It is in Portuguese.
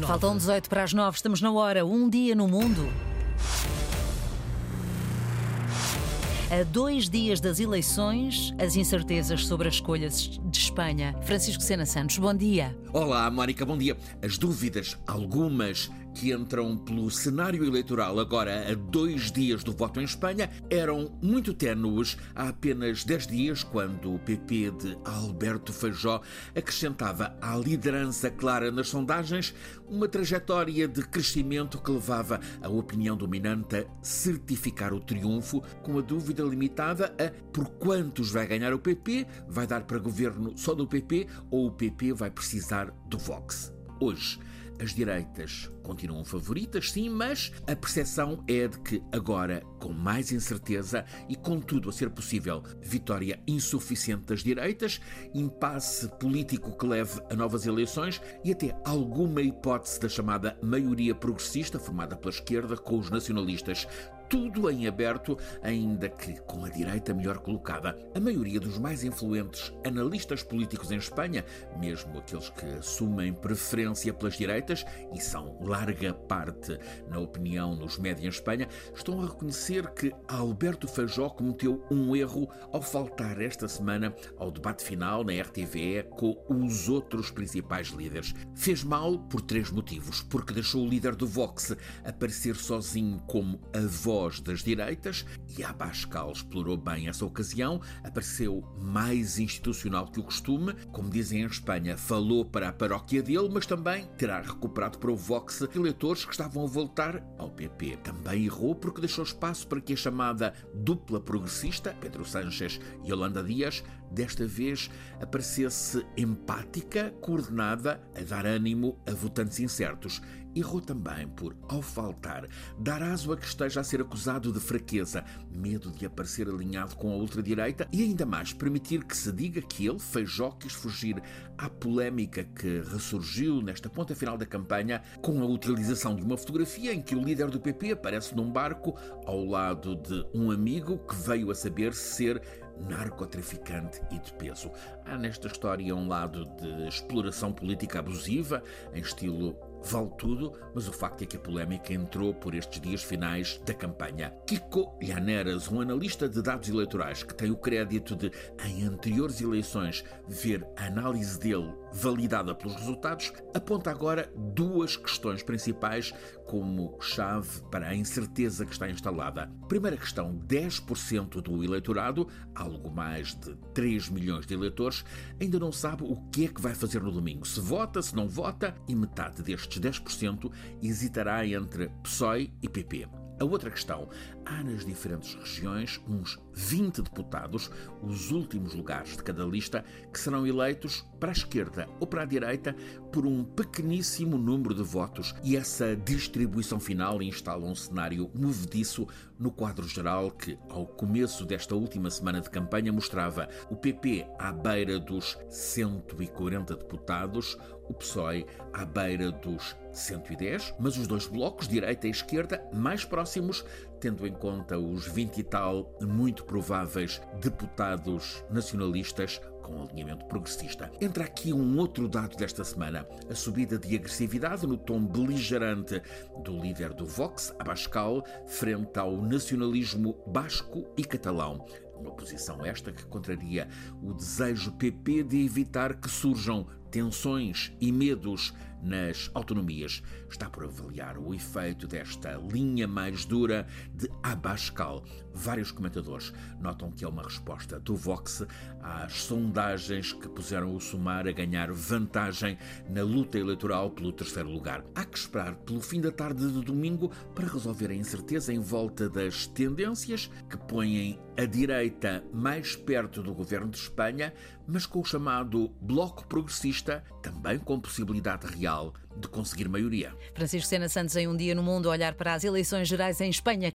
nove. Faltam 18 para as 9, estamos na hora. Um dia no mundo. A dois dias das eleições, as incertezas sobre as escolhas de Espanha. Francisco Sena Santos, bom dia. Olá, Mónica, bom dia. As dúvidas, algumas que entram pelo cenário eleitoral agora a dois dias do voto em Espanha, eram muito ténues há apenas dez dias, quando o PP de Alberto Feijó acrescentava à liderança clara nas sondagens uma trajetória de crescimento que levava a opinião dominante a certificar o triunfo, com a dúvida limitada a por quantos vai ganhar o PP, vai dar para governo só do PP ou o PP vai precisar do Vox. Hoje, as direitas continuam favoritas, sim, mas a percepção é de que agora, com mais incerteza e contudo a ser possível vitória insuficiente das direitas, impasse político que leve a novas eleições e até alguma hipótese da chamada maioria progressista formada pela esquerda com os nacionalistas tudo em aberto, ainda que com a direita melhor colocada. A maioria dos mais influentes analistas políticos em Espanha, mesmo aqueles que assumem preferência pelas direitas, e são larga parte na opinião nos médias em Espanha, estão a reconhecer que Alberto Feijó cometeu um erro ao faltar esta semana ao debate final na RTVE com os outros principais líderes. Fez mal por três motivos. Porque deixou o líder do Vox aparecer sozinho como a voz voz das direitas e a Abascal explorou bem essa ocasião, apareceu mais institucional que o costume, como dizem em Espanha, falou para a paróquia dele, mas também terá recuperado para o Vox eleitores que estavam a voltar ao PP. Também errou porque deixou espaço para que a chamada dupla progressista, Pedro Sánchez e Yolanda Dias, desta vez aparecesse empática, coordenada, a dar ânimo a votantes incertos. Errou também por, ao faltar, dar aso a que esteja a ser acusado de fraqueza, medo de aparecer alinhado com a ultradireita e ainda mais permitir que se diga que ele, Feijó, quis fugir à polémica que ressurgiu nesta ponta final da campanha com a utilização de uma fotografia em que o líder do PP aparece num barco ao lado de um amigo que veio a saber ser narcotraficante e de peso. Há nesta história um lado de exploração política abusiva, em estilo vale tudo, mas o facto é que a polémica entrou por estes dias finais da campanha. Kiko Llaneras, um analista de dados eleitorais que tem o crédito de, em anteriores eleições, ver a análise dele validada pelos resultados, aponta agora duas questões principais como chave para a incerteza que está instalada. Primeira questão: 10% do eleitorado, algo mais de 3 milhões de eleitores, ainda não sabe o que é que vai fazer no domingo. Se vota, se não vota, e metade destes 10% hesitará entre PSOE e PP. A outra questão, há nas diferentes regiões uns 20 deputados, os últimos lugares de cada lista, que serão eleitos para a esquerda ou para a direita por um pequeníssimo número de votos. E essa distribuição final instala um cenário movediço no quadro geral que, ao começo desta última semana de campanha, mostrava o PP à beira dos 140 deputados, o PSOE à beira dos 110, mas os dois blocos, direita e esquerda, mais próximos, tendo em conta os 20 e tal muito prováveis deputados nacionalistas com alinhamento progressista. Entra aqui um outro dado desta semana: a subida de agressividade no tom beligerante do líder do Vox, Abascal, frente ao nacionalismo basco e catalão. Uma posição esta que contraria o desejo PP de evitar que surjam tensões e medos nas autonomias. Está por avaliar o efeito desta linha mais dura de Abascal. Vários comentadores notam que é uma resposta do Vox às sondagens que puseram o Sumar a ganhar vantagem na luta eleitoral pelo terceiro lugar. Há que esperar pelo fim da tarde de domingo para resolver a incerteza em volta das tendências que põem a direita mais perto do governo de Espanha, mas com o chamado Bloco Progressista, também com possibilidade real de conseguir maioria. Francisco Sena Santos em um dia no mundo, olhar para as eleições gerais em Espanha.